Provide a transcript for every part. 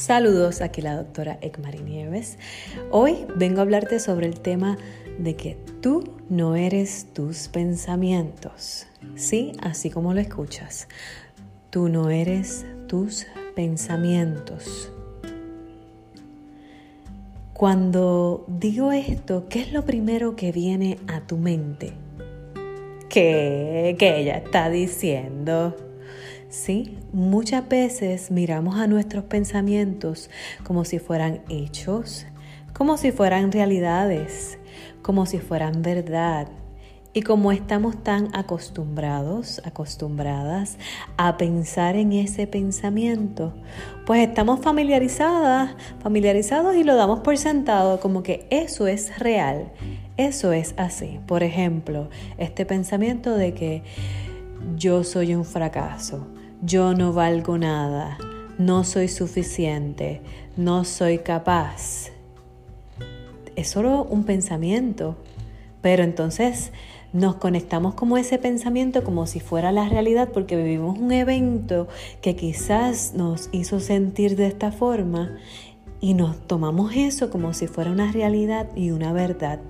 Saludos, aquí la doctora Ekmari Nieves. Hoy vengo a hablarte sobre el tema de que tú no eres tus pensamientos. Sí, así como lo escuchas. Tú no eres tus pensamientos. Cuando digo esto, ¿qué es lo primero que viene a tu mente? ¿Qué? ¿Qué ella está diciendo? Sí, muchas veces miramos a nuestros pensamientos como si fueran hechos, como si fueran realidades, como si fueran verdad. Y como estamos tan acostumbrados, acostumbradas a pensar en ese pensamiento, pues estamos familiarizadas, familiarizados y lo damos por sentado como que eso es real, eso es así. Por ejemplo, este pensamiento de que yo soy un fracaso, yo no valgo nada, no soy suficiente, no soy capaz. Es solo un pensamiento, pero entonces nos conectamos como ese pensamiento como si fuera la realidad porque vivimos un evento que quizás nos hizo sentir de esta forma y nos tomamos eso como si fuera una realidad y una verdad.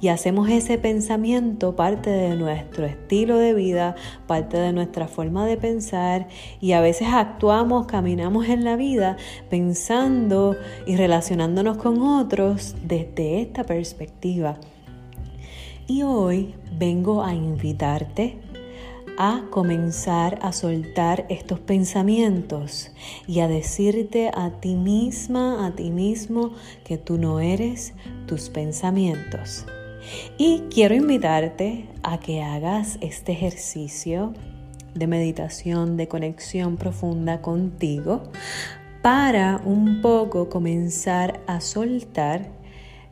Y hacemos ese pensamiento parte de nuestro estilo de vida, parte de nuestra forma de pensar y a veces actuamos, caminamos en la vida pensando y relacionándonos con otros desde esta perspectiva. Y hoy vengo a invitarte a comenzar a soltar estos pensamientos y a decirte a ti misma, a ti mismo, que tú no eres tus pensamientos. Y quiero invitarte a que hagas este ejercicio de meditación, de conexión profunda contigo, para un poco comenzar a soltar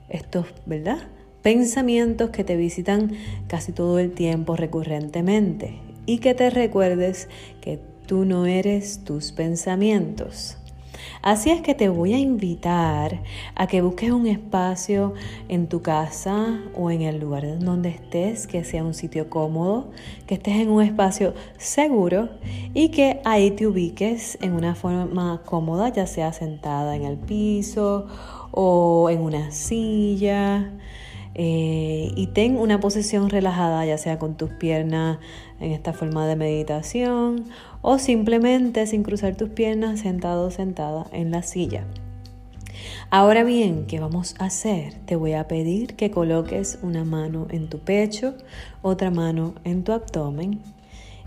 estos, ¿verdad? Pensamientos que te visitan casi todo el tiempo recurrentemente y que te recuerdes que tú no eres tus pensamientos. Así es que te voy a invitar a que busques un espacio en tu casa o en el lugar donde estés, que sea un sitio cómodo, que estés en un espacio seguro y que ahí te ubiques en una forma cómoda, ya sea sentada en el piso o en una silla eh, y ten una posición relajada, ya sea con tus piernas en esta forma de meditación o simplemente sin cruzar tus piernas sentado o sentada en la silla. Ahora bien, ¿qué vamos a hacer? Te voy a pedir que coloques una mano en tu pecho, otra mano en tu abdomen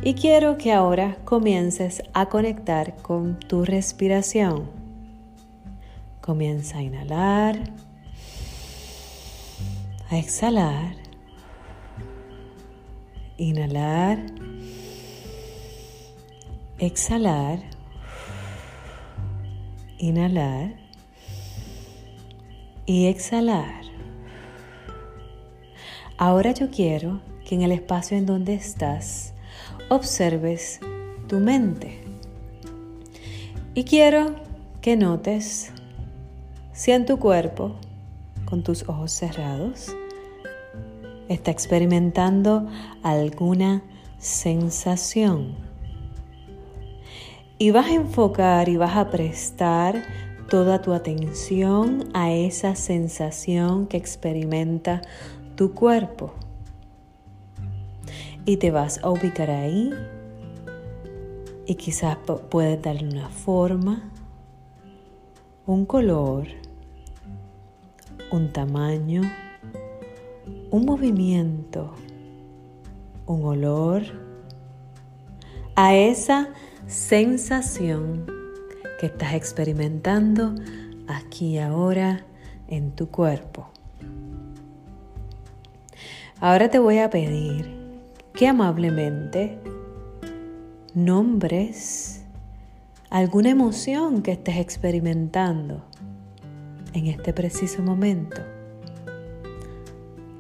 y quiero que ahora comiences a conectar con tu respiración. Comienza a inhalar a exhalar, inhalar, exhalar, inhalar y exhalar. Ahora yo quiero que en el espacio en donde estás observes tu mente. Y quiero que notes si en tu cuerpo con tus ojos cerrados. Está experimentando alguna sensación. Y vas a enfocar y vas a prestar toda tu atención a esa sensación que experimenta tu cuerpo. Y te vas a ubicar ahí y quizás puedes darle una forma, un color un tamaño, un movimiento, un olor, a esa sensación que estás experimentando aquí ahora en tu cuerpo. Ahora te voy a pedir que amablemente nombres alguna emoción que estés experimentando en este preciso momento,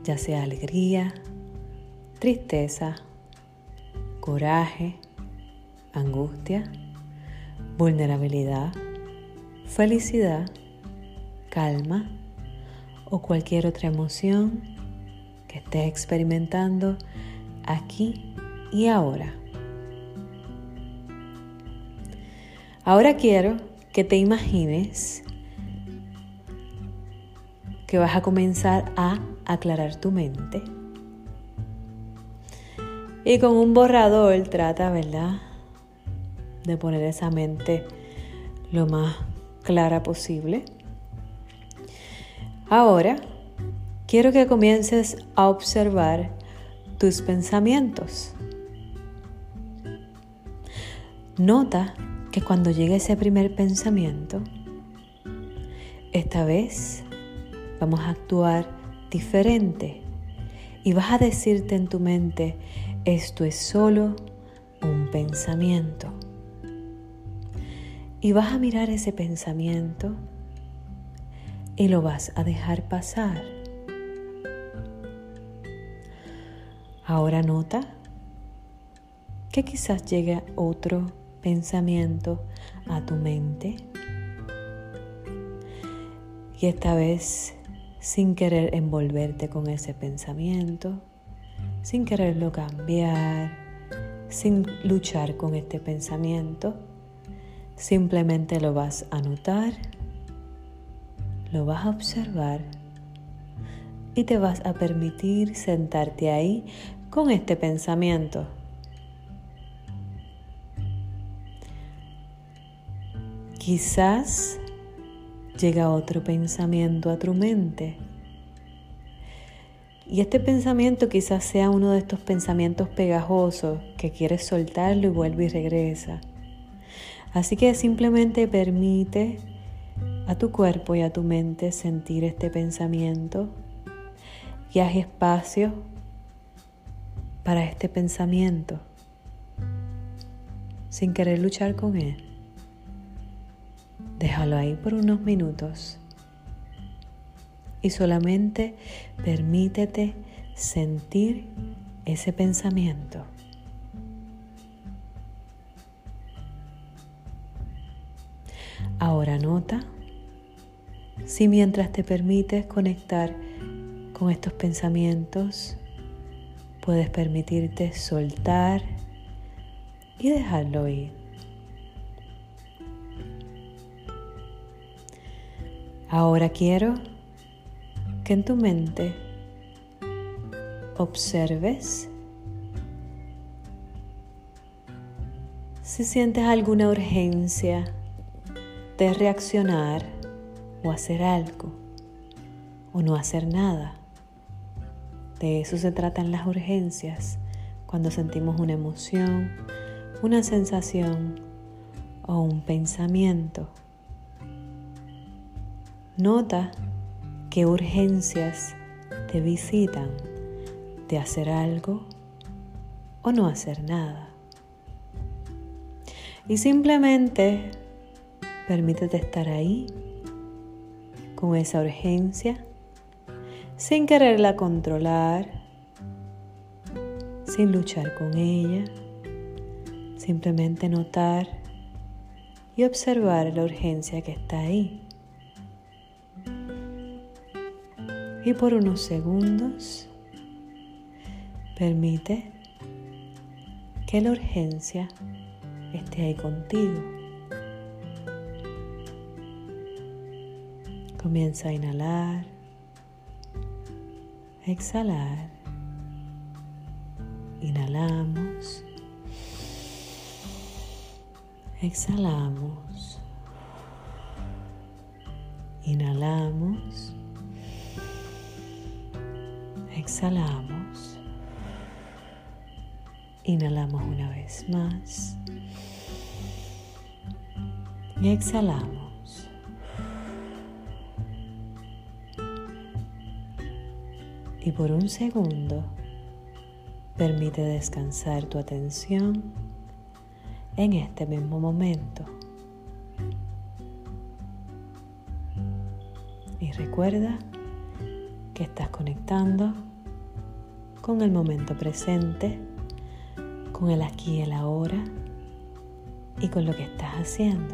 ya sea alegría, tristeza, coraje, angustia, vulnerabilidad, felicidad, calma o cualquier otra emoción que estés experimentando aquí y ahora. Ahora quiero que te imagines que vas a comenzar a aclarar tu mente. Y con un borrador trata, ¿verdad? De poner esa mente lo más clara posible. Ahora, quiero que comiences a observar tus pensamientos. Nota que cuando llegue ese primer pensamiento, esta vez vamos a actuar diferente y vas a decirte en tu mente, esto es solo un pensamiento. Y vas a mirar ese pensamiento y lo vas a dejar pasar. Ahora nota que quizás llegue otro pensamiento a tu mente y esta vez sin querer envolverte con ese pensamiento, sin quererlo cambiar, sin luchar con este pensamiento, simplemente lo vas a notar, lo vas a observar y te vas a permitir sentarte ahí con este pensamiento. Quizás llega otro pensamiento a tu mente. Y este pensamiento quizás sea uno de estos pensamientos pegajosos que quieres soltarlo y vuelve y regresa. Así que simplemente permite a tu cuerpo y a tu mente sentir este pensamiento y haz espacio para este pensamiento sin querer luchar con él. Déjalo ahí por unos minutos y solamente permítete sentir ese pensamiento. Ahora nota si mientras te permites conectar con estos pensamientos, puedes permitirte soltar y dejarlo ir. Ahora quiero que en tu mente observes si sientes alguna urgencia de reaccionar o hacer algo o no hacer nada. De eso se tratan las urgencias cuando sentimos una emoción, una sensación o un pensamiento. Nota qué urgencias te visitan de hacer algo o no hacer nada. Y simplemente permítete estar ahí con esa urgencia sin quererla controlar, sin luchar con ella, simplemente notar y observar la urgencia que está ahí. Y por unos segundos permite que la urgencia esté ahí contigo. Comienza a inhalar, exhalar. Inhalamos, exhalamos, inhalamos exhalamos. Inhalamos una vez más. Y exhalamos. Y por un segundo permite descansar tu atención en este mismo momento. Y recuerda que estás conectando con el momento presente, con el aquí y el ahora y con lo que estás haciendo.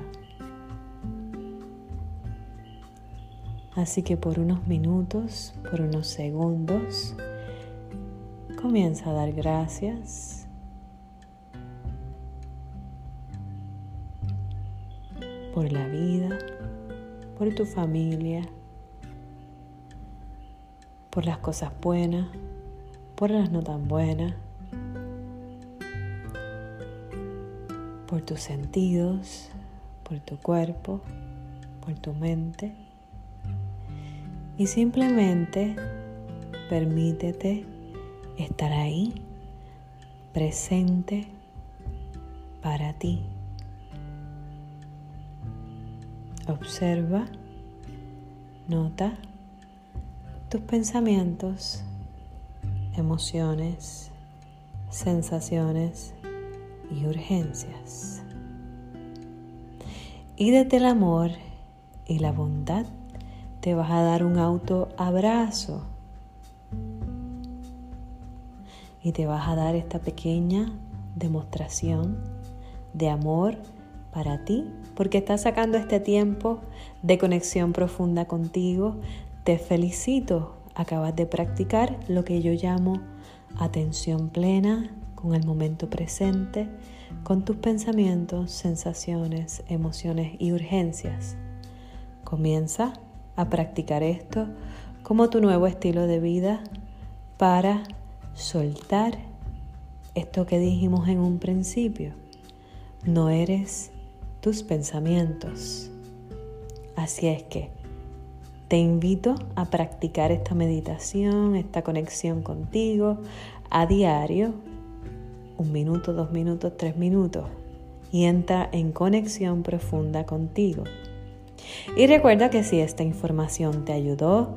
Así que por unos minutos, por unos segundos, comienza a dar gracias por la vida, por tu familia, por las cosas buenas, por las no tan buenas, por tus sentidos, por tu cuerpo, por tu mente. Y simplemente permítete estar ahí, presente para ti. Observa, nota tus pensamientos, emociones, sensaciones y urgencias. Y desde el amor y la bondad te vas a dar un auto abrazo y te vas a dar esta pequeña demostración de amor para ti, porque estás sacando este tiempo de conexión profunda contigo. Te felicito, acabas de practicar lo que yo llamo atención plena con el momento presente, con tus pensamientos, sensaciones, emociones y urgencias. Comienza a practicar esto como tu nuevo estilo de vida para soltar esto que dijimos en un principio. No eres tus pensamientos. Así es que te invito a practicar esta meditación, esta conexión contigo a diario, un minuto, dos minutos, tres minutos, y entra en conexión profunda contigo. Y recuerda que si esta información te ayudó,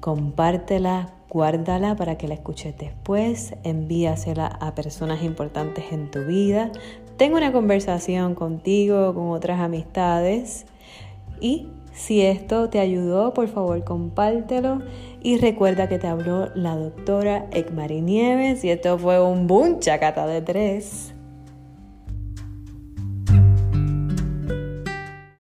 compártela, guárdala para que la escuches después, envíasela a personas importantes en tu vida, tengo una conversación contigo, con otras amistades. Y si esto te ayudó, por favor compártelo y recuerda que te habló la doctora Ekmari Nieves y esto fue un boom chacata de tres.